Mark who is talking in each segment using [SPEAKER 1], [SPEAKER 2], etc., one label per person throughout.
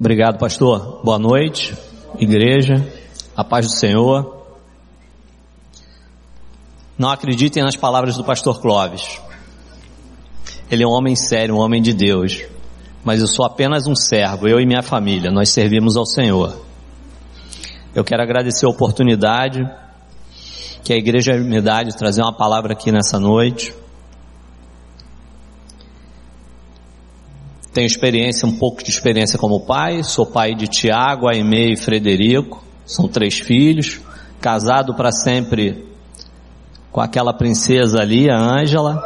[SPEAKER 1] Obrigado, pastor. Boa noite, igreja, a paz do Senhor. Não acreditem nas palavras do pastor Clóvis. Ele é um homem sério, um homem de Deus. Mas eu sou apenas um servo, eu e minha família, nós servimos ao Senhor. Eu quero agradecer a oportunidade que a igreja me dá de trazer uma palavra aqui nessa noite. Tenho experiência, um pouco de experiência como pai, sou pai de Tiago, Aimee e Frederico, são três filhos, casado para sempre com aquela princesa ali, a Ângela.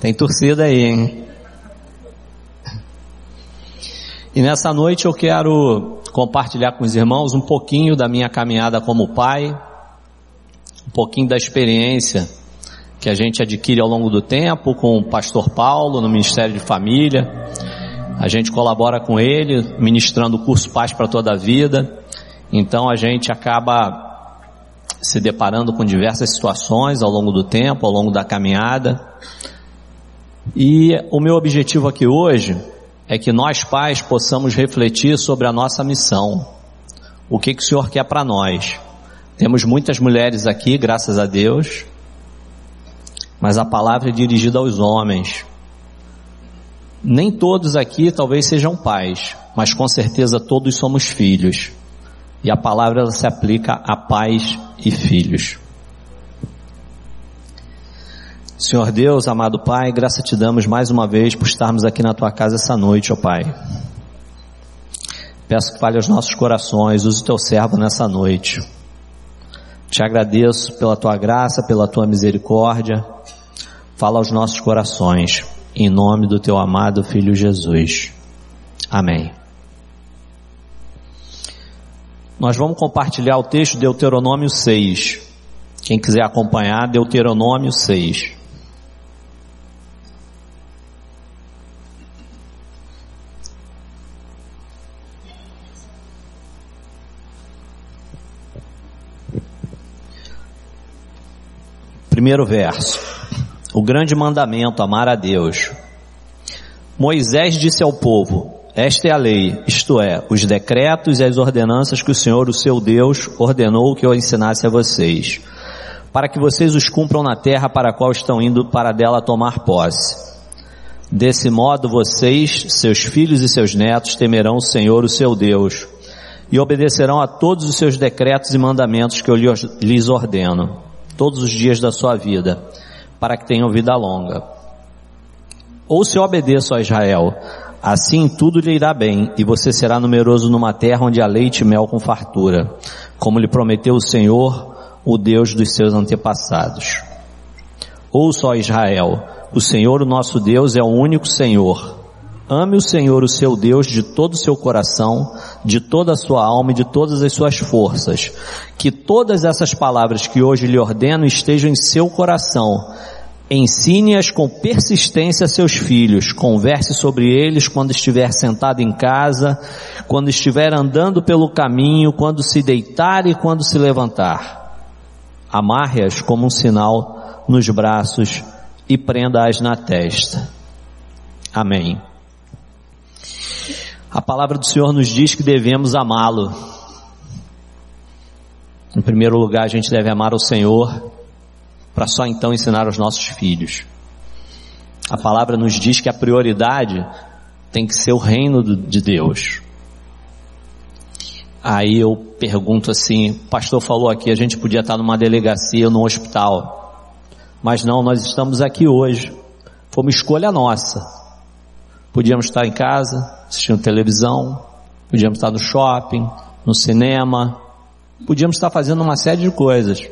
[SPEAKER 1] Tem torcida aí, hein? E nessa noite eu quero compartilhar com os irmãos um pouquinho da minha caminhada como pai, um pouquinho da experiência que a gente adquire ao longo do tempo com o pastor Paulo no Ministério de Família. A gente colabora com ele, ministrando o curso Paz para toda a vida. Então a gente acaba se deparando com diversas situações ao longo do tempo, ao longo da caminhada. E o meu objetivo aqui hoje é que nós pais possamos refletir sobre a nossa missão. O que, que o Senhor quer para nós? Temos muitas mulheres aqui, graças a Deus, mas a palavra é dirigida aos homens. Nem todos aqui talvez sejam pais, mas com certeza todos somos filhos. E a palavra se aplica a pais e filhos. Senhor Deus, amado Pai, graça te damos mais uma vez por estarmos aqui na tua casa essa noite, ó Pai. Peço que fale aos nossos corações, use o teu servo nessa noite. Te agradeço pela tua graça, pela tua misericórdia. Fala aos nossos corações, em nome do teu amado Filho Jesus. Amém. Nós vamos compartilhar o texto de Deuteronômio 6. Quem quiser acompanhar, Deuteronômio 6. Primeiro verso. O grande mandamento, amar a Deus. Moisés disse ao povo, esta é a lei, isto é, os decretos e as ordenanças que o Senhor, o seu Deus, ordenou que eu ensinasse a vocês, para que vocês os cumpram na terra para a qual estão indo para dela tomar posse. Desse modo vocês, seus filhos e seus netos temerão o Senhor, o seu Deus, e obedecerão a todos os seus decretos e mandamentos que eu lhes ordeno todos os dias da sua vida, para que tenham vida longa. Ou se obedeço a Israel, assim tudo lhe irá bem, e você será numeroso numa terra onde há leite e mel com fartura, como lhe prometeu o Senhor, o Deus dos seus antepassados. Ouça, ó Israel, o Senhor, o nosso Deus, é o único Senhor. Ame o Senhor, o seu Deus, de todo o seu coração, de toda a sua alma e de todas as suas forças. Que todas essas palavras que hoje lhe ordeno estejam em seu coração. Ensine-as com persistência a seus filhos. Converse sobre eles quando estiver sentado em casa, quando estiver andando pelo caminho, quando se deitar e quando se levantar. Amarre-as como um sinal nos braços e prenda-as na testa. Amém. A palavra do Senhor nos diz que devemos amá-lo. Em primeiro lugar, a gente deve amar o Senhor, para só então ensinar aos nossos filhos. A palavra nos diz que a prioridade tem que ser o reino de Deus. Aí eu pergunto assim, o pastor falou aqui, a gente podia estar numa delegacia ou num hospital. Mas não, nós estamos aqui hoje. Foi uma escolha nossa. Podíamos estar em casa, assistindo televisão, podíamos estar no shopping, no cinema, podíamos estar fazendo uma série de coisas.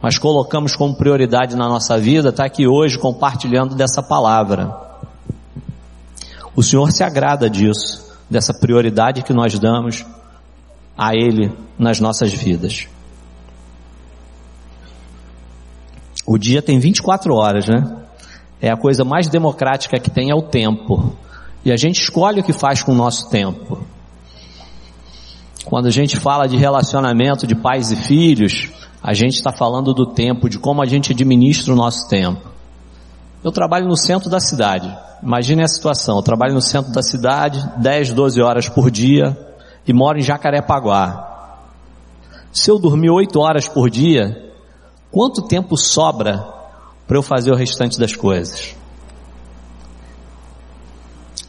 [SPEAKER 1] Mas colocamos como prioridade na nossa vida estar aqui hoje compartilhando dessa palavra. O Senhor se agrada disso, dessa prioridade que nós damos a Ele nas nossas vidas. O dia tem 24 horas, né? é a coisa mais democrática que tem é o tempo. E a gente escolhe o que faz com o nosso tempo. Quando a gente fala de relacionamento de pais e filhos, a gente está falando do tempo, de como a gente administra o nosso tempo. Eu trabalho no centro da cidade, Imagine a situação, eu trabalho no centro da cidade, 10, 12 horas por dia e moro em Jacarepaguá. Se eu dormir 8 horas por dia, quanto tempo sobra para eu fazer o restante das coisas?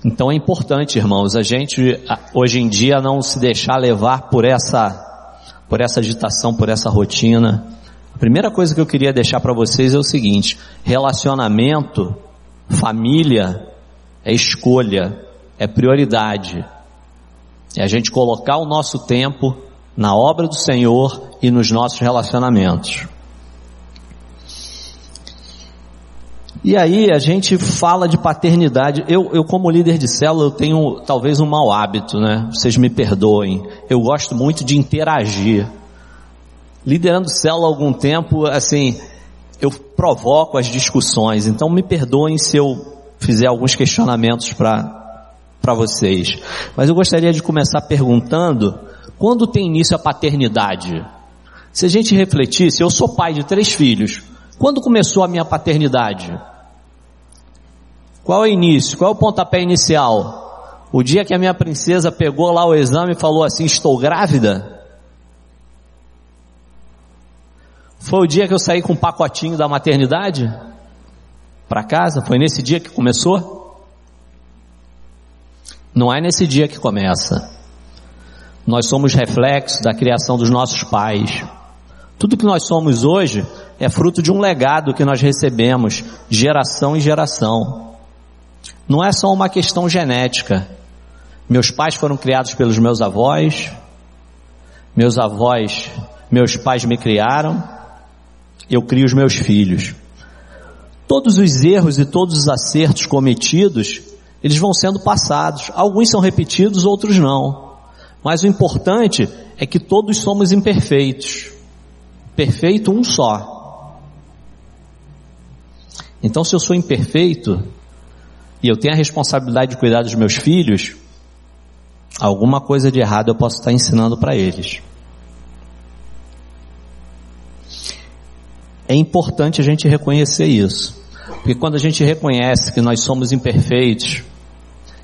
[SPEAKER 1] Então é importante, irmãos, a gente hoje em dia não se deixar levar por essa por essa agitação, por essa rotina. A primeira coisa que eu queria deixar para vocês é o seguinte: relacionamento Família é escolha, é prioridade. É a gente colocar o nosso tempo na obra do Senhor e nos nossos relacionamentos. E aí a gente fala de paternidade. Eu, eu como líder de célula, eu tenho talvez um mau hábito, né? Vocês me perdoem. Eu gosto muito de interagir. Liderando célula há algum tempo, assim, eu provoco as discussões, então me perdoem se eu fizer alguns questionamentos para vocês. Mas eu gostaria de começar perguntando, quando tem início a paternidade? Se a gente refletisse, eu sou pai de três filhos, quando começou a minha paternidade? Qual é o início? Qual é o pontapé inicial? O dia que a minha princesa pegou lá o exame e falou assim, estou grávida? Foi o dia que eu saí com um pacotinho da maternidade para casa? Foi nesse dia que começou? Não é nesse dia que começa. Nós somos reflexo da criação dos nossos pais. Tudo que nós somos hoje é fruto de um legado que nós recebemos, geração em geração. Não é só uma questão genética. Meus pais foram criados pelos meus avós, meus avós, meus pais me criaram, eu crio os meus filhos. Todos os erros e todos os acertos cometidos, eles vão sendo passados. Alguns são repetidos, outros não. Mas o importante é que todos somos imperfeitos. Perfeito um só. Então, se eu sou imperfeito e eu tenho a responsabilidade de cuidar dos meus filhos, alguma coisa de errado eu posso estar ensinando para eles. É importante a gente reconhecer isso. Porque quando a gente reconhece que nós somos imperfeitos,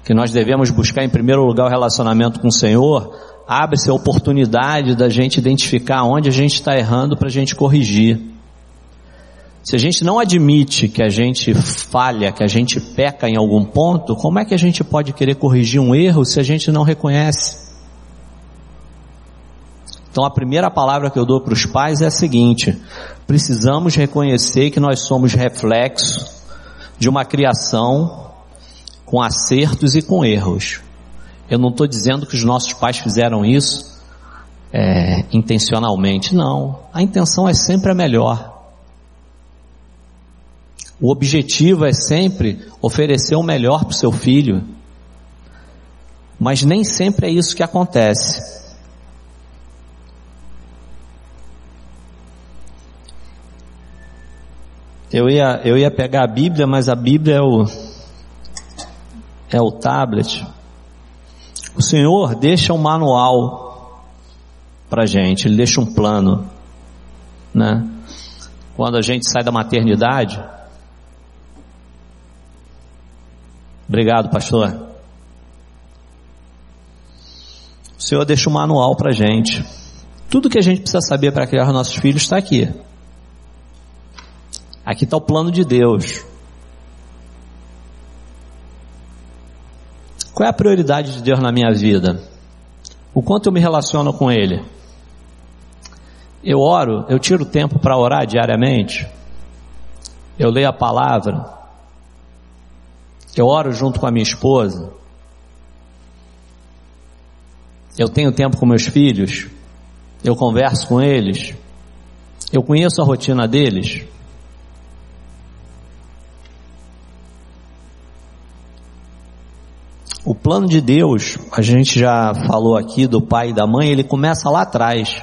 [SPEAKER 1] que nós devemos buscar em primeiro lugar o relacionamento com o Senhor, abre-se a oportunidade da gente identificar onde a gente está errando para a gente corrigir. Se a gente não admite que a gente falha, que a gente peca em algum ponto, como é que a gente pode querer corrigir um erro se a gente não reconhece? Então a primeira palavra que eu dou para os pais é a seguinte: precisamos reconhecer que nós somos reflexo de uma criação com acertos e com erros. Eu não estou dizendo que os nossos pais fizeram isso é, intencionalmente, não. A intenção é sempre a melhor. O objetivo é sempre oferecer o melhor para o seu filho. Mas nem sempre é isso que acontece. Eu ia, eu ia pegar a Bíblia, mas a Bíblia é o, é o tablet. O Senhor deixa um manual para gente, Ele deixa um plano, né? Quando a gente sai da maternidade. Obrigado, pastor. O Senhor deixa um manual para gente. Tudo que a gente precisa saber para criar nossos filhos está aqui. Aqui está o plano de Deus. Qual é a prioridade de Deus na minha vida? O quanto eu me relaciono com Ele? Eu oro, eu tiro tempo para orar diariamente. Eu leio a palavra. Eu oro junto com a minha esposa. Eu tenho tempo com meus filhos. Eu converso com eles. Eu conheço a rotina deles. O plano de Deus, a gente já falou aqui do pai e da mãe, ele começa lá atrás,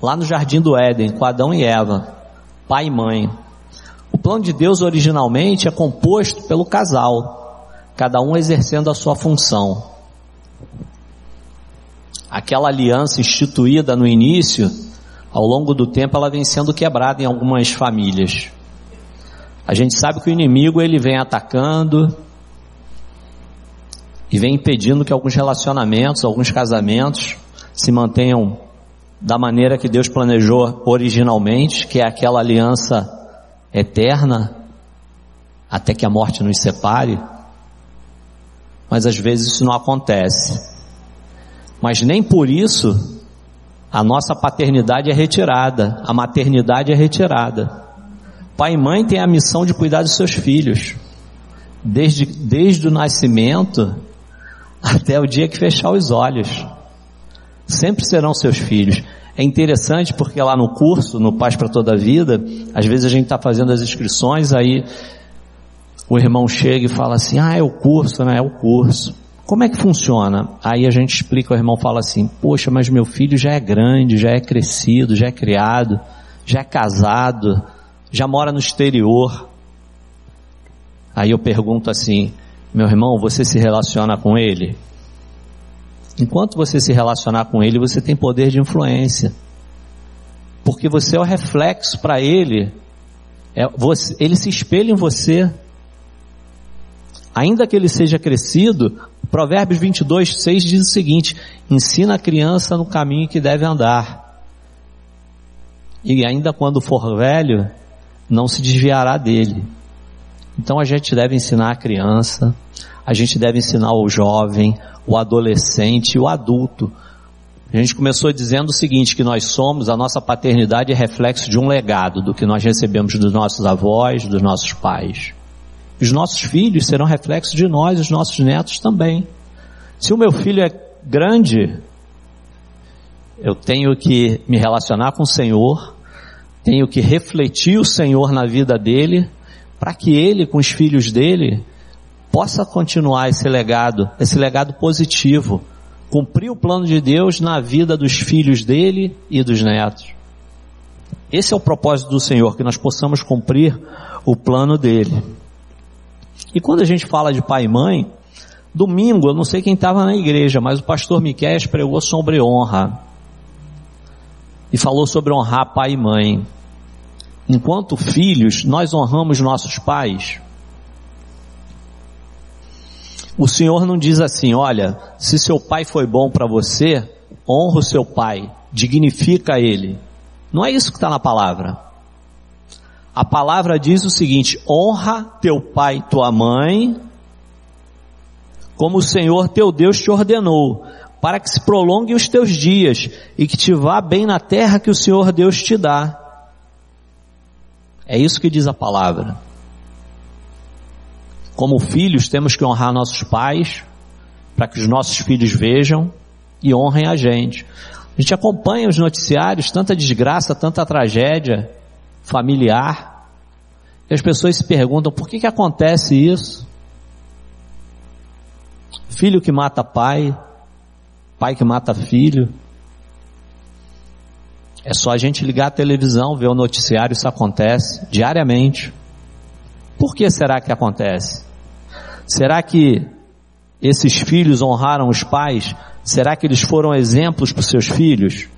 [SPEAKER 1] lá no jardim do Éden, com Adão e Eva, pai e mãe. O plano de Deus originalmente é composto pelo casal, cada um exercendo a sua função. Aquela aliança instituída no início, ao longo do tempo, ela vem sendo quebrada em algumas famílias. A gente sabe que o inimigo ele vem atacando, e vem impedindo que alguns relacionamentos, alguns casamentos se mantenham da maneira que Deus planejou originalmente, que é aquela aliança eterna, até que a morte nos separe. Mas às vezes isso não acontece. Mas nem por isso a nossa paternidade é retirada, a maternidade é retirada. Pai e mãe têm a missão de cuidar dos seus filhos, desde, desde o nascimento até o dia que fechar os olhos. Sempre serão seus filhos. É interessante porque lá no curso, no Paz para Toda a Vida, às vezes a gente está fazendo as inscrições, aí o irmão chega e fala assim, ah, é o curso, né? É o curso. Como é que funciona? Aí a gente explica, o irmão fala assim, poxa, mas meu filho já é grande, já é crescido, já é criado, já é casado, já mora no exterior. Aí eu pergunto assim, meu irmão, você se relaciona com ele? Enquanto você se relacionar com ele, você tem poder de influência. Porque você é o reflexo para ele. É, você, ele se espelha em você. Ainda que ele seja crescido, Provérbios 22, 6 diz o seguinte: ensina a criança no caminho que deve andar. E ainda quando for velho, não se desviará dele. Então a gente deve ensinar a criança, a gente deve ensinar o jovem, o adolescente o adulto. A gente começou dizendo o seguinte, que nós somos, a nossa paternidade é reflexo de um legado, do que nós recebemos dos nossos avós, dos nossos pais. Os nossos filhos serão reflexo de nós, os nossos netos também. Se o meu filho é grande, eu tenho que me relacionar com o Senhor, tenho que refletir o Senhor na vida dele, para que ele, com os filhos dele, possa continuar esse legado, esse legado positivo, cumprir o plano de Deus na vida dos filhos dele e dos netos. Esse é o propósito do Senhor, que nós possamos cumprir o plano dele. E quando a gente fala de pai e mãe, domingo, eu não sei quem estava na igreja, mas o pastor Miquel pregou sobre honra. E falou sobre honrar pai e mãe. Enquanto filhos, nós honramos nossos pais o Senhor não diz assim, olha, se seu pai foi bom para você, honra o seu pai, dignifica ele. Não é isso que está na palavra. A palavra diz o seguinte, honra teu pai e tua mãe, como o Senhor teu Deus te ordenou, para que se prolonguem os teus dias e que te vá bem na terra que o Senhor Deus te dá. É isso que diz a palavra. Como filhos, temos que honrar nossos pais, para que os nossos filhos vejam e honrem a gente. A gente acompanha os noticiários, tanta desgraça, tanta tragédia familiar, e as pessoas se perguntam por que que acontece isso? Filho que mata pai, pai que mata filho. É só a gente ligar a televisão, ver o noticiário, isso acontece diariamente. Por que será que acontece? Será que esses filhos honraram os pais? Será que eles foram exemplos para os seus filhos?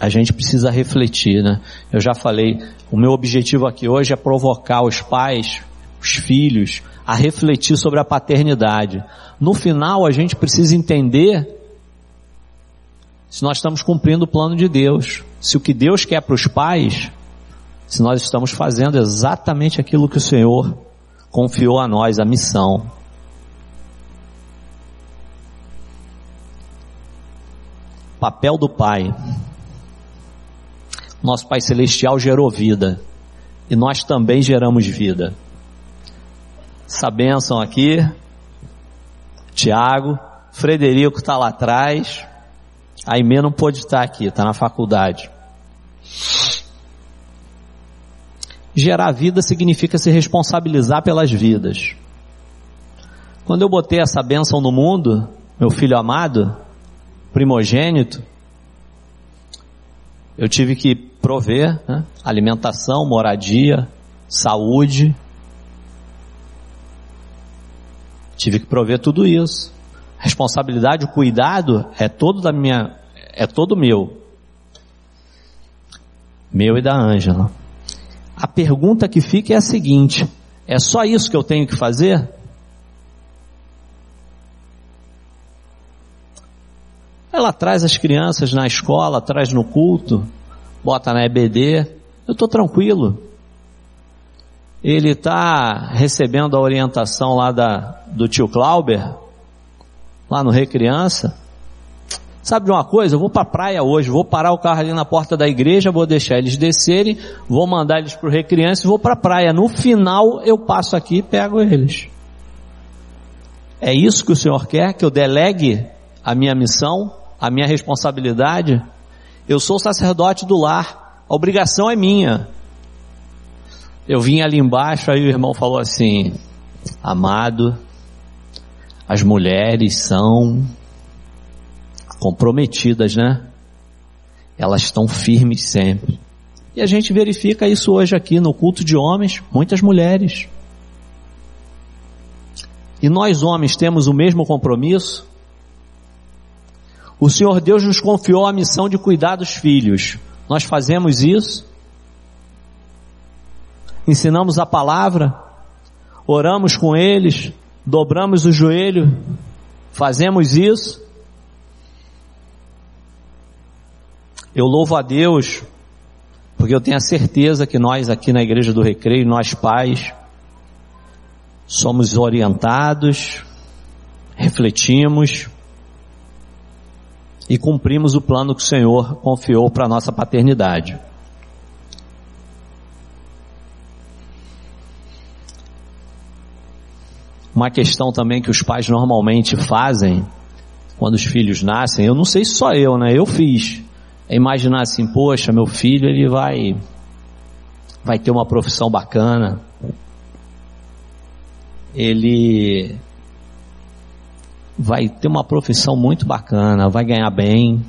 [SPEAKER 1] A gente precisa refletir, né? Eu já falei, o meu objetivo aqui hoje é provocar os pais, os filhos, a refletir sobre a paternidade. No final, a gente precisa entender se nós estamos cumprindo o plano de Deus. Se o que Deus quer para os pais, se nós estamos fazendo exatamente aquilo que o Senhor confiou a nós a missão. Papel do Pai. Nosso Pai Celestial gerou vida e nós também geramos vida. Essa bênção aqui, Tiago, Frederico está lá atrás, a Aimee não pôde estar aqui, está na faculdade. Gerar vida significa se responsabilizar pelas vidas. Quando eu botei essa bênção no mundo, meu filho amado, primogênito, eu tive que prover né? alimentação, moradia, saúde. Tive que prover tudo isso. Responsabilidade, o cuidado é todo da minha, é todo meu. Meu e da Ângela. A pergunta que fica é a seguinte: é só isso que eu tenho que fazer? Ela traz as crianças na escola, traz no culto, bota na EBD. Eu estou tranquilo. Ele está recebendo a orientação lá da, do tio Clauber, lá no Recriança. Sabe de uma coisa? Eu vou para a praia hoje, vou parar o carro ali na porta da igreja, vou deixar eles descerem, vou mandar eles para o Recriança e vou para a praia. No final eu passo aqui e pego eles. É isso que o Senhor quer? Que eu delegue a minha missão, a minha responsabilidade? Eu sou sacerdote do lar, a obrigação é minha. Eu vim ali embaixo, aí o irmão falou assim, amado, as mulheres são comprometidas, né? Elas estão firmes sempre. E a gente verifica isso hoje aqui no culto de homens, muitas mulheres. E nós homens temos o mesmo compromisso? O Senhor Deus nos confiou a missão de cuidar dos filhos. Nós fazemos isso? Ensinamos a palavra? Oramos com eles? Dobramos o joelho? Fazemos isso? Eu louvo a Deus, porque eu tenho a certeza que nós aqui na Igreja do Recreio, nós pais, somos orientados, refletimos e cumprimos o plano que o Senhor confiou para a nossa paternidade. Uma questão também que os pais normalmente fazem quando os filhos nascem, eu não sei se só eu, né? Eu fiz. É imaginar assim, poxa, meu filho ele vai vai ter uma profissão bacana, ele vai ter uma profissão muito bacana, vai ganhar bem.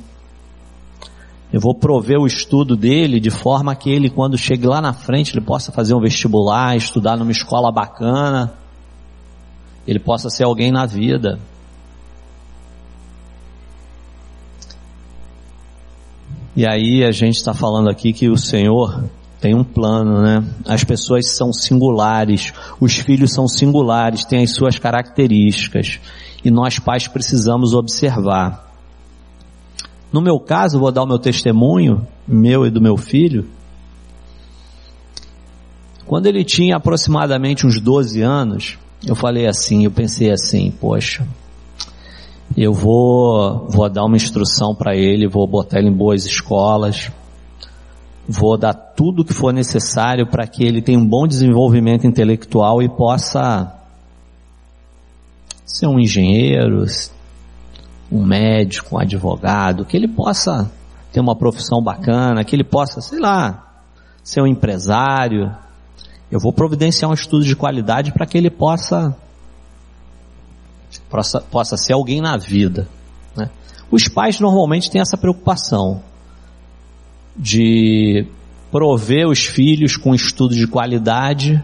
[SPEAKER 1] Eu vou prover o estudo dele de forma que ele, quando chegue lá na frente, ele possa fazer um vestibular, estudar numa escola bacana, ele possa ser alguém na vida. E aí a gente está falando aqui que o Senhor tem um plano, né? As pessoas são singulares, os filhos são singulares, têm as suas características. E nós pais precisamos observar. No meu caso, vou dar o meu testemunho, meu e do meu filho. Quando ele tinha aproximadamente uns 12 anos, eu falei assim, eu pensei assim, poxa, eu vou, vou dar uma instrução para ele, vou botar ele em boas escolas, vou dar tudo o que for necessário para que ele tenha um bom desenvolvimento intelectual e possa ser um engenheiro, um médico, um advogado, que ele possa ter uma profissão bacana, que ele possa, sei lá, ser um empresário. Eu vou providenciar um estudo de qualidade para que ele possa, possa, possa ser alguém na vida. Né? Os pais normalmente têm essa preocupação de prover os filhos com estudo de qualidade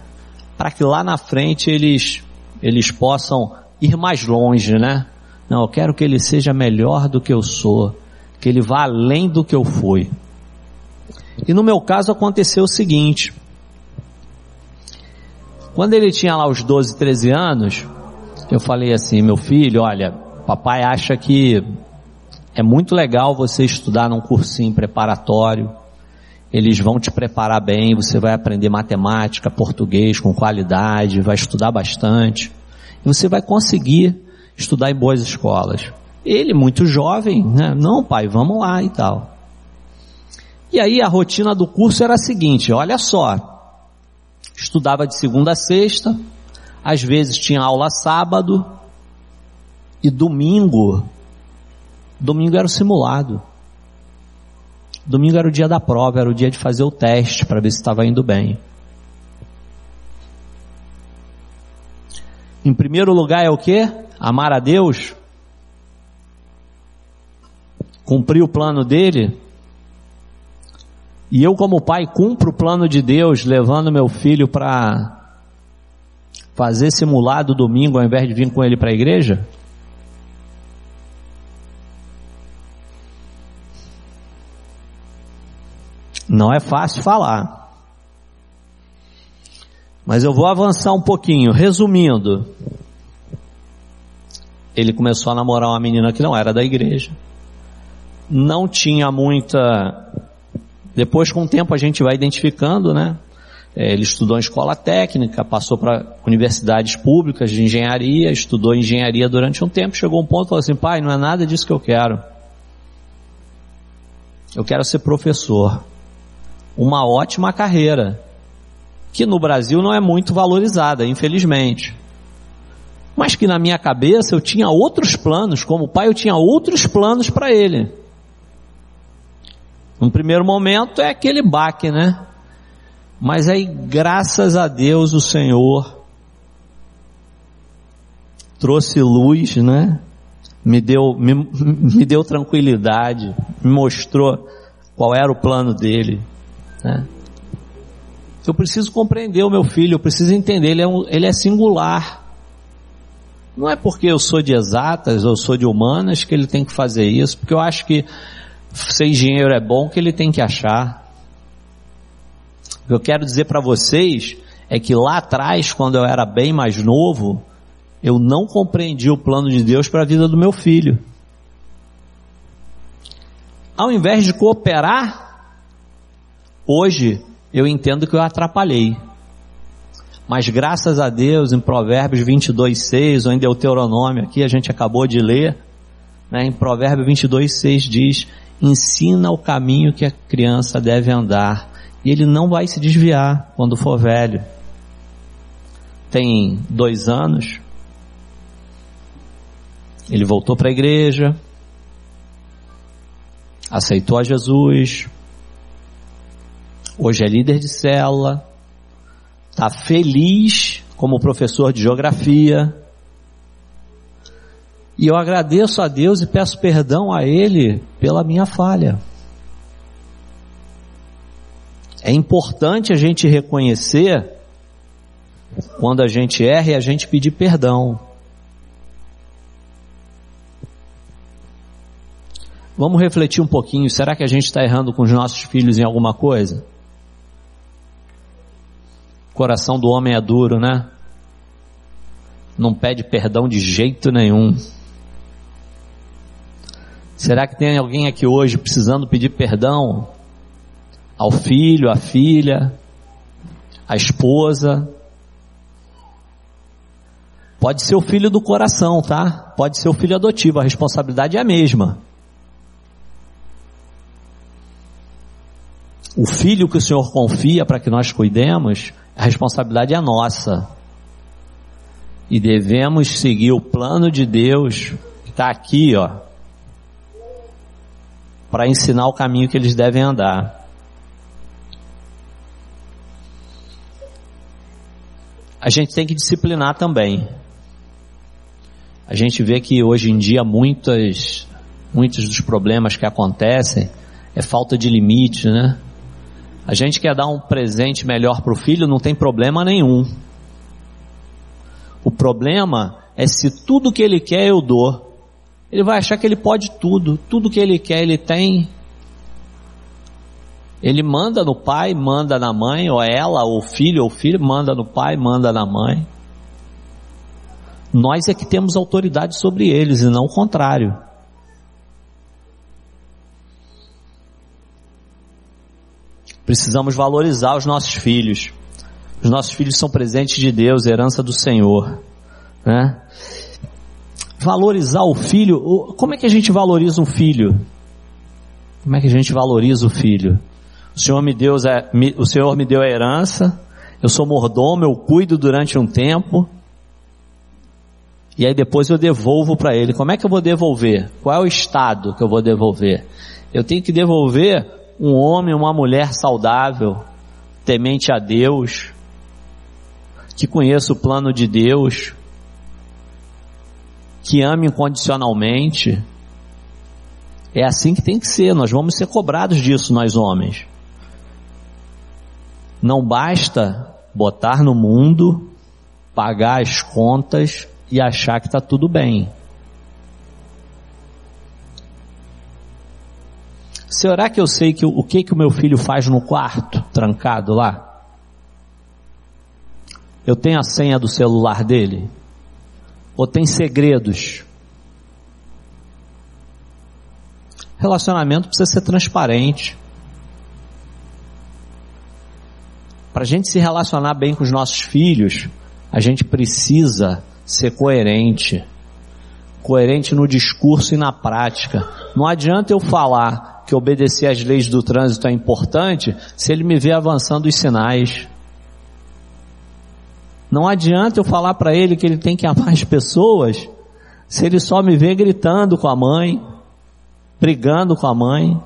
[SPEAKER 1] para que lá na frente eles, eles possam ir mais longe, né? Não, eu quero que ele seja melhor do que eu sou, que ele vá além do que eu fui. E no meu caso aconteceu o seguinte, quando ele tinha lá os 12, 13 anos, eu falei assim, meu filho, olha, papai acha que é muito legal você estudar num cursinho preparatório. Eles vão te preparar bem, você vai aprender matemática, português com qualidade, vai estudar bastante. Você vai conseguir estudar em boas escolas. Ele, muito jovem, né? Não, pai, vamos lá e tal. E aí a rotina do curso era a seguinte, olha só. Estudava de segunda a sexta, às vezes tinha aula sábado, e domingo Domingo era o simulado. Domingo era o dia da prova, era o dia de fazer o teste para ver se estava indo bem. Em primeiro lugar é o que? Amar a Deus. Cumprir o plano dele. E eu como pai cumpro o plano de Deus, levando meu filho para fazer simulado domingo ao invés de vir com ele para a igreja? Não é fácil falar. Mas eu vou avançar um pouquinho. Resumindo, ele começou a namorar uma menina que não era da igreja. não tinha muita. Depois, com o tempo, a gente vai identificando, né? É, ele estudou em escola técnica, passou para universidades públicas de engenharia, estudou engenharia durante um tempo, chegou um ponto e falou assim, pai, não é nada disso que eu quero. Eu quero ser professor. Uma ótima carreira, que no Brasil não é muito valorizada, infelizmente. Mas que na minha cabeça eu tinha outros planos, como pai eu tinha outros planos para ele. No primeiro momento é aquele baque, né? Mas aí, graças a Deus, o Senhor trouxe luz, né? Me deu, me, me deu tranquilidade, me mostrou qual era o plano dele, né? Eu preciso compreender o meu filho, eu preciso entender, ele é, um, ele é singular. Não é porque eu sou de exatas ou sou de humanas que ele tem que fazer isso, porque eu acho que ser engenheiro é bom que ele tem que achar. O que eu quero dizer para vocês é que lá atrás, quando eu era bem mais novo, eu não compreendi o plano de Deus para a vida do meu filho. Ao invés de cooperar, hoje eu entendo que eu atrapalhei. Mas graças a Deus, em Provérbios 22, 6, ou em Deuteronômio aqui, a gente acabou de ler, né, em Provérbios 22, 6 diz, ensina o caminho que a criança deve andar, e ele não vai se desviar quando for velho. Tem dois anos, ele voltou para a igreja, aceitou a Jesus, hoje é líder de célula, está feliz como professor de geografia. E eu agradeço a Deus e peço perdão a Ele pela minha falha. É importante a gente reconhecer quando a gente erra e a gente pedir perdão. Vamos refletir um pouquinho. Será que a gente está errando com os nossos filhos em alguma coisa? Coração do homem é duro, né? Não pede perdão de jeito nenhum. Será que tem alguém aqui hoje precisando pedir perdão ao filho, à filha, à esposa. Pode ser o filho do coração, tá? Pode ser o filho adotivo, a responsabilidade é a mesma. O filho que o Senhor confia para que nós cuidemos, a responsabilidade é nossa. E devemos seguir o plano de Deus, que está aqui, ó, para ensinar o caminho que eles devem andar. a gente tem que disciplinar também. A gente vê que hoje em dia muitas, muitos dos problemas que acontecem é falta de limite, né? A gente quer dar um presente melhor para o filho, não tem problema nenhum. O problema é se tudo que ele quer eu dou. Ele vai achar que ele pode tudo, tudo que ele quer ele tem, ele manda no pai, manda na mãe, ou ela, ou o filho, ou o filho, manda no pai, manda na mãe. Nós é que temos autoridade sobre eles e não o contrário. Precisamos valorizar os nossos filhos. Os nossos filhos são presentes de Deus, herança do Senhor. Né? Valorizar o filho, como é que a gente valoriza um filho? Como é que a gente valoriza o filho? O Senhor me deu, o Senhor me deu a herança, eu sou mordomo, eu cuido durante um tempo, e aí depois eu devolvo para ele. Como é que eu vou devolver? Qual é o estado que eu vou devolver? Eu tenho que devolver um homem, uma mulher saudável, temente a Deus, que conheça o plano de Deus, que ame incondicionalmente. É assim que tem que ser, nós vamos ser cobrados disso, nós homens. Não basta botar no mundo, pagar as contas e achar que está tudo bem. Será que eu sei que, o que, que o meu filho faz no quarto, trancado lá? Eu tenho a senha do celular dele? Ou tem segredos? Relacionamento precisa ser transparente. Para a gente se relacionar bem com os nossos filhos, a gente precisa ser coerente. Coerente no discurso e na prática. Não adianta eu falar que obedecer às leis do trânsito é importante se ele me vê avançando os sinais. Não adianta eu falar para ele que ele tem que amar as pessoas se ele só me vê gritando com a mãe, brigando com a mãe.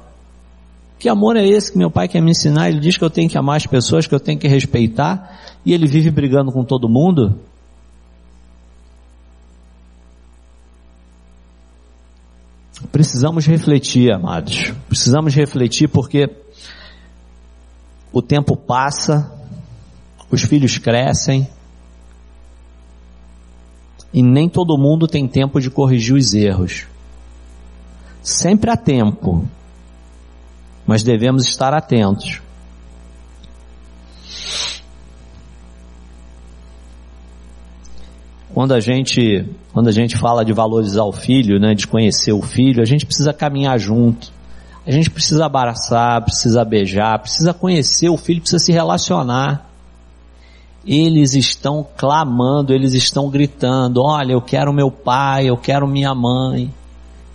[SPEAKER 1] Que amor é esse que meu pai quer me ensinar? Ele diz que eu tenho que amar as pessoas, que eu tenho que respeitar, e ele vive brigando com todo mundo? Precisamos refletir, amados. Precisamos refletir porque o tempo passa, os filhos crescem, e nem todo mundo tem tempo de corrigir os erros. Sempre há tempo, mas devemos estar atentos. Quando a gente, quando a gente fala de valorizar o filho, né, de conhecer o filho, a gente precisa caminhar junto. A gente precisa abraçar, precisa beijar, precisa conhecer o filho, precisa se relacionar. Eles estão clamando, eles estão gritando: Olha, eu quero meu pai, eu quero minha mãe.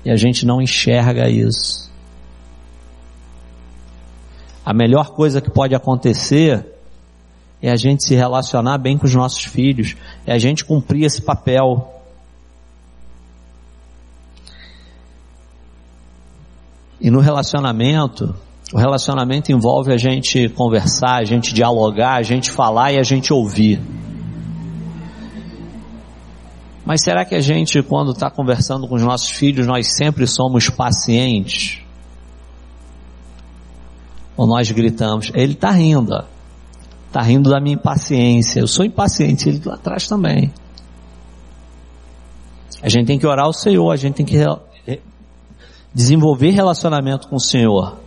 [SPEAKER 1] E a gente não enxerga isso. A melhor coisa que pode acontecer é a gente se relacionar bem com os nossos filhos, é a gente cumprir esse papel. E no relacionamento, o relacionamento envolve a gente conversar, a gente dialogar, a gente falar e a gente ouvir. Mas será que a gente, quando está conversando com os nossos filhos, nós sempre somos pacientes? ou nós gritamos, ele está rindo, está rindo da minha impaciência, eu sou impaciente, ele lá atrás também. A gente tem que orar ao Senhor, a gente tem que desenvolver relacionamento com o Senhor,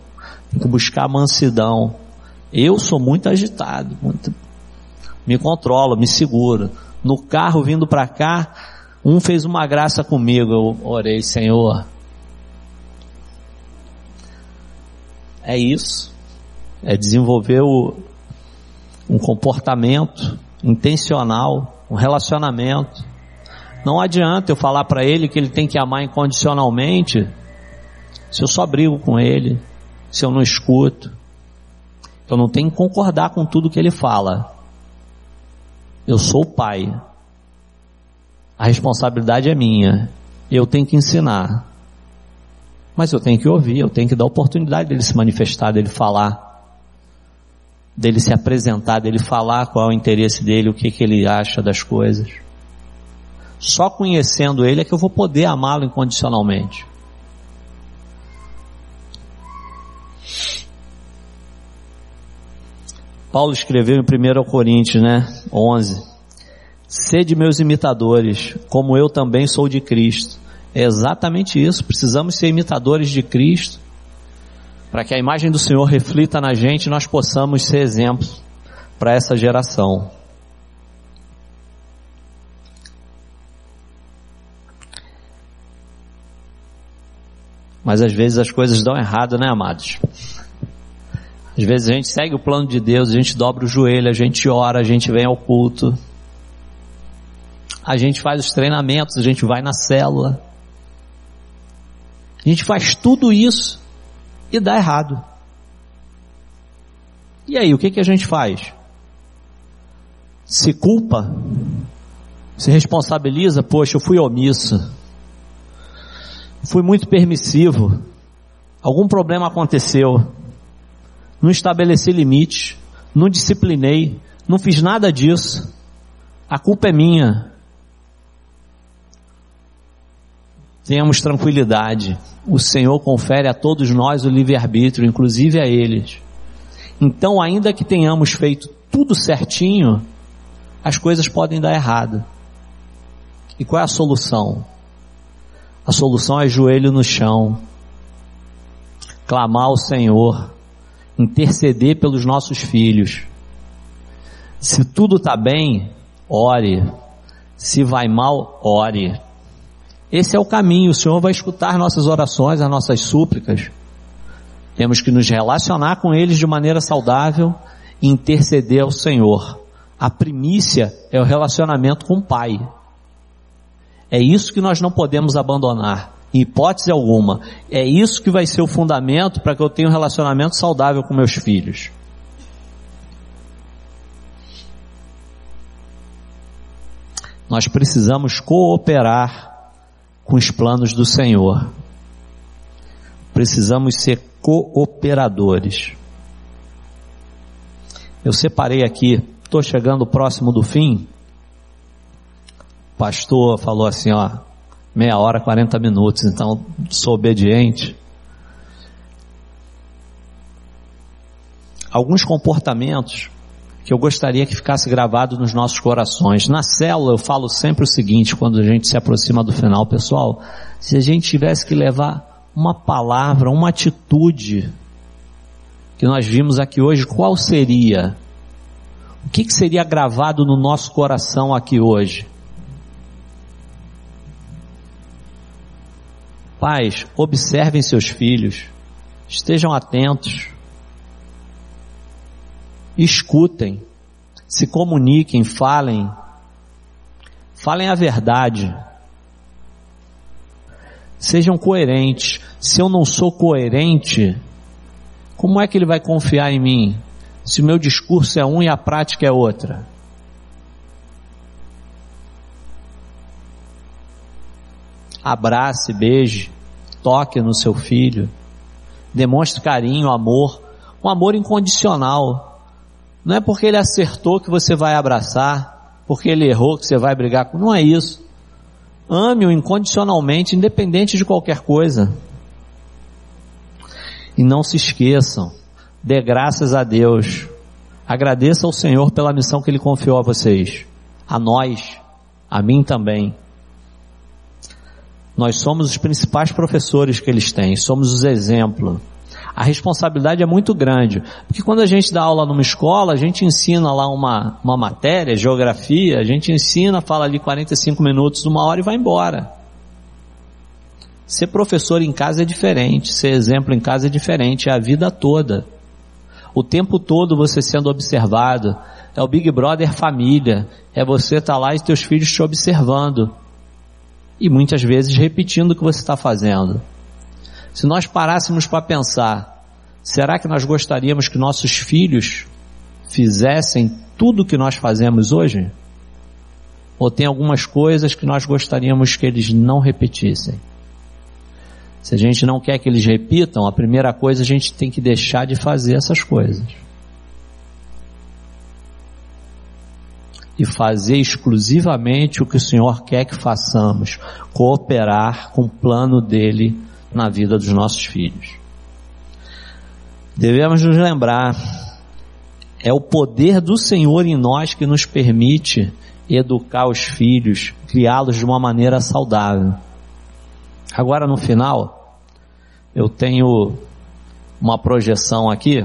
[SPEAKER 1] tem que buscar mansidão. Eu sou muito agitado, muito, me controlo, me seguro. No carro vindo para cá, um fez uma graça comigo, eu orei, Senhor. É isso é desenvolver o, um comportamento intencional, um relacionamento. Não adianta eu falar para ele que ele tem que amar incondicionalmente se eu só brigo com ele, se eu não escuto. Eu não tenho que concordar com tudo que ele fala. Eu sou o pai. A responsabilidade é minha. Eu tenho que ensinar. Mas eu tenho que ouvir, eu tenho que dar oportunidade dele se manifestar, dele falar dele se apresentar, dele falar qual é o interesse dele, o que, que ele acha das coisas. Só conhecendo ele é que eu vou poder amá-lo incondicionalmente. Paulo escreveu em 1 Coríntios, né, 11, Sede meus imitadores, como eu também sou de Cristo. É exatamente isso, precisamos ser imitadores de Cristo para que a imagem do Senhor reflita na gente e nós possamos ser exemplos para essa geração. Mas às vezes as coisas dão errado, né, amados? Às vezes a gente segue o plano de Deus, a gente dobra o joelho, a gente ora, a gente vem ao culto. A gente faz os treinamentos, a gente vai na célula. A gente faz tudo isso e dá errado. E aí, o que, que a gente faz? Se culpa? Se responsabiliza? Poxa, eu fui omisso. Fui muito permissivo. Algum problema aconteceu. Não estabeleci limites. Não disciplinei. Não fiz nada disso. A culpa é minha. Tenhamos tranquilidade. O Senhor confere a todos nós o livre-arbítrio, inclusive a eles. Então, ainda que tenhamos feito tudo certinho, as coisas podem dar errado. E qual é a solução? A solução é joelho no chão, clamar ao Senhor, interceder pelos nossos filhos. Se tudo está bem, ore. Se vai mal, ore Esse é o caminho, o Senhor vai escutar nossas orações, as nossas súplicas. Temos que nos relacionar com eles de maneira saudável e interceder ao Senhor. A primícia é o relacionamento com o Pai. É isso que nós não podemos abandonar, em hipótese alguma. É isso que vai ser o fundamento para que eu tenha um relacionamento saudável com meus filhos. Nós precisamos cooperar com os planos do Senhor. Precisamos ser cooperadores. Eu separei aqui, estou chegando próximo do fim. O pastor falou assim, ó, meia hora, 40 minutos, então sou obediente. Alguns comportamentos que eu gostaria que ficasse gravado nos nossos corações. Na célula eu falo sempre o seguinte, quando a gente se aproxima do final, pessoal, se a gente tivesse que levar uma palavra, uma atitude que nós vimos aqui hoje, qual seria? O que, que seria gravado no nosso coração aqui hoje? Pais, observem seus filhos, estejam atentos, escutem, se comuniquem, falem, falem a verdade, sejam coerentes. Se eu não sou coerente, como é que ele vai confiar em mim? Se o meu discurso é um e a prática é outra. Abrace, beije, toque no seu filho, demonstre carinho, amor, um amor incondicional. Não é porque ele acertou que você vai abraçar, porque ele errou que você vai brigar com. Não é isso. Ame-o incondicionalmente, independente de qualquer coisa. E não se esqueçam, dê graças a Deus. Agradeça ao Senhor pela missão que Ele confiou a vocês, a nós, a mim também. Nós somos os principais professores que eles têm, somos os exemplos a responsabilidade é muito grande. Porque quando a gente dá aula numa escola, a gente ensina lá uma, uma matéria, geografia, a gente ensina, fala ali 45 minutos, uma hora e vai embora. Ser professor em casa é diferente, ser exemplo em casa é diferente, é a vida toda. O tempo todo você sendo observado, é o Big Brother família, é você estar tá lá e teus filhos te observando. E muitas vezes repetindo o que você está fazendo. Se nós parássemos para pensar, será que nós gostaríamos que nossos filhos fizessem tudo o que nós fazemos hoje? Ou tem algumas coisas que nós gostaríamos que eles não repetissem? Se a gente não quer que eles repitam, a primeira coisa a gente tem que deixar de fazer essas coisas. E fazer exclusivamente o que o Senhor quer que façamos, cooperar com o plano dele na vida dos nossos filhos. Devemos nos lembrar, é o poder do Senhor em nós que nos permite educar os filhos, criá-los de uma maneira saudável. Agora no final, eu tenho uma projeção aqui.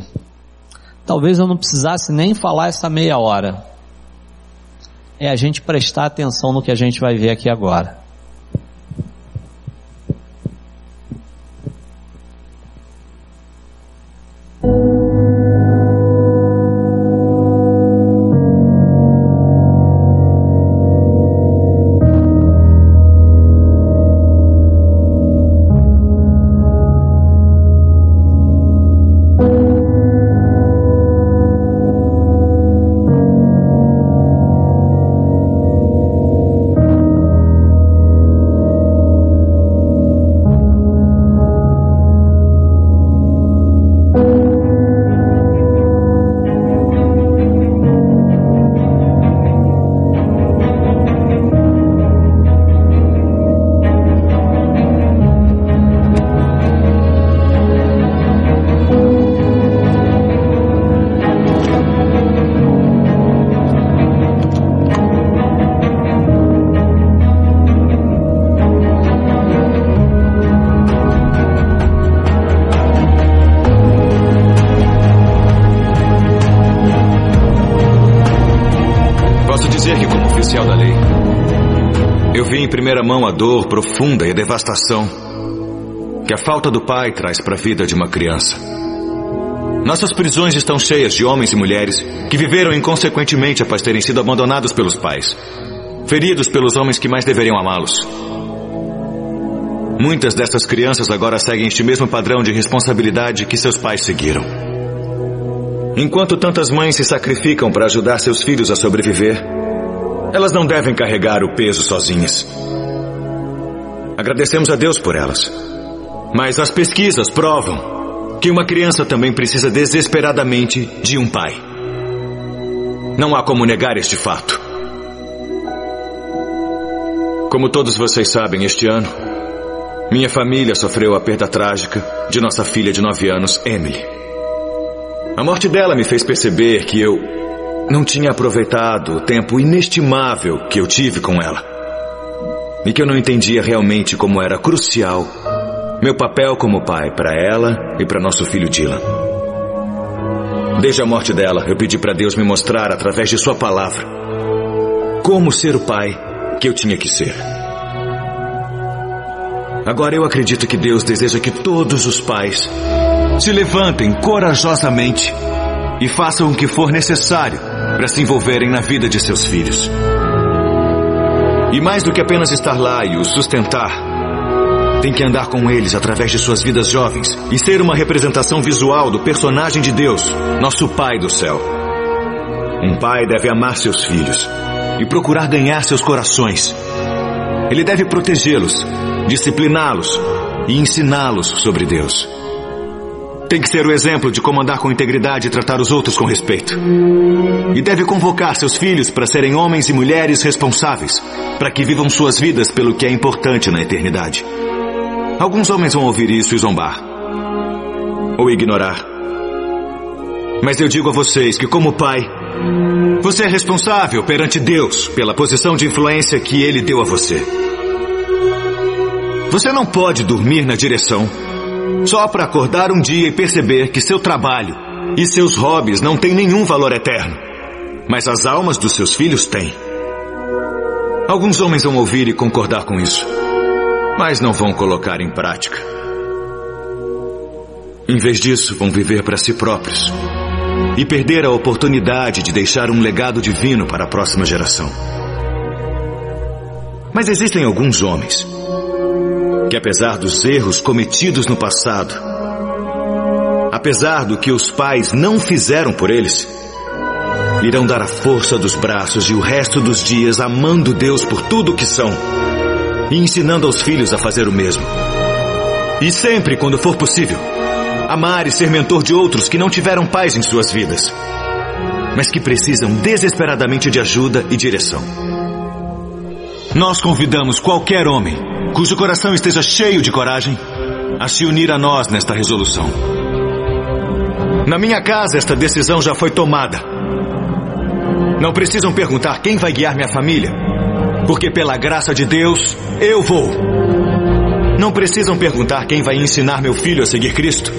[SPEAKER 1] Talvez eu não precisasse nem falar essa meia hora. É a gente prestar atenção no que a gente vai ver aqui agora.
[SPEAKER 2] Eu vi em primeira mão a dor profunda e a devastação que a falta do pai traz para a vida de uma criança. Nossas prisões estão cheias de homens e mulheres que viveram inconsequentemente após terem sido abandonados pelos pais, feridos pelos homens que mais deveriam amá-los. Muitas dessas crianças agora seguem este mesmo padrão de responsabilidade que seus pais seguiram. Enquanto tantas mães se sacrificam para ajudar seus filhos a sobreviver, elas não devem carregar o peso sozinhas. Agradecemos a Deus por elas. Mas as pesquisas provam que uma criança também precisa desesperadamente de um pai. Não há como negar este fato. Como todos vocês sabem, este ano, minha família sofreu a perda trágica de nossa filha de nove anos, Emily. A morte dela me fez perceber que eu não tinha aproveitado o tempo inestimável que eu tive com ela. E que eu não entendia realmente como era crucial meu papel como pai para ela e para nosso filho Dylan. Desde a morte dela, eu pedi para Deus me mostrar através de Sua palavra como ser o pai que eu tinha que ser. Agora eu acredito que Deus deseja que todos os pais se levantem corajosamente e façam o que for necessário para se envolverem na vida de seus filhos. E mais do que apenas estar lá e os sustentar, tem que andar com eles através de suas vidas jovens e ser uma representação visual do personagem de Deus, nosso Pai do céu. Um pai deve amar seus filhos e procurar ganhar seus corações. Ele deve protegê-los discipliná-los e ensiná-los sobre Deus. Tem que ser o exemplo de como andar com integridade e tratar os outros com respeito. E deve convocar seus filhos para serem homens e mulheres responsáveis, para que vivam suas vidas pelo que é importante na eternidade. Alguns homens vão ouvir isso e zombar. Ou ignorar. Mas eu digo a vocês que, como pai, você é responsável perante Deus pela posição de influência que Ele deu a você. Você não pode dormir na direção só para acordar um dia e perceber que seu trabalho e seus hobbies não têm nenhum valor eterno, mas as almas dos seus filhos têm. Alguns homens vão ouvir e concordar com isso, mas não vão colocar em prática. Em vez disso, vão viver para si próprios e perder a oportunidade de deixar um legado divino para a próxima geração. Mas existem alguns homens que apesar dos erros cometidos no passado, apesar do que os pais não fizeram por eles, irão dar a força dos braços e o resto dos dias amando Deus por tudo o que são e ensinando aos filhos a fazer o mesmo. E sempre, quando for possível, amar e ser mentor de outros que não tiveram paz em suas vidas, mas que precisam desesperadamente de ajuda e direção. Nós convidamos qualquer homem cujo coração esteja cheio de coragem a se unir a nós nesta resolução. Na minha casa, esta decisão já foi tomada. Não precisam perguntar quem vai guiar minha família, porque pela graça de Deus, eu vou. Não precisam perguntar quem vai ensinar meu filho a seguir Cristo,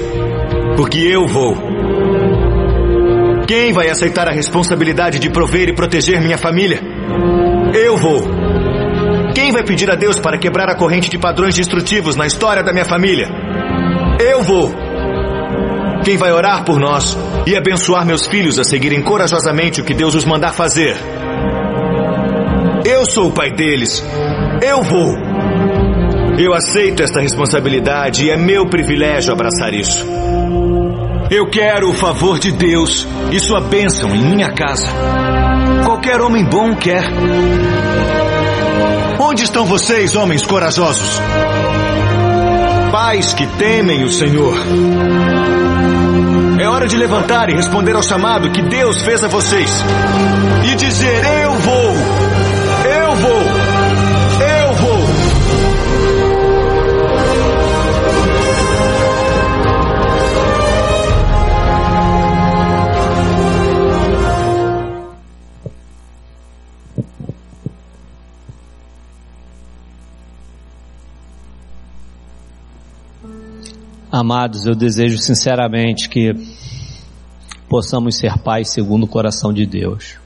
[SPEAKER 2] porque eu vou. Quem vai aceitar a responsabilidade de prover e proteger minha família? Eu vou. Vai pedir a Deus para quebrar a corrente de padrões destrutivos na história da minha família? Eu vou. Quem vai orar por nós e abençoar meus filhos a seguirem corajosamente o que Deus os mandar fazer? Eu sou o pai deles. Eu vou. Eu aceito esta responsabilidade e é meu privilégio abraçar isso. Eu quero o favor de Deus e sua bênção em minha casa. Qualquer homem bom quer. Onde estão vocês, homens corajosos? Pais que temem o Senhor. É hora de levantar e responder ao chamado que Deus fez a vocês. E dizer: Eu vou. Eu vou.
[SPEAKER 1] Amados, eu desejo sinceramente que possamos ser pais segundo o coração de Deus.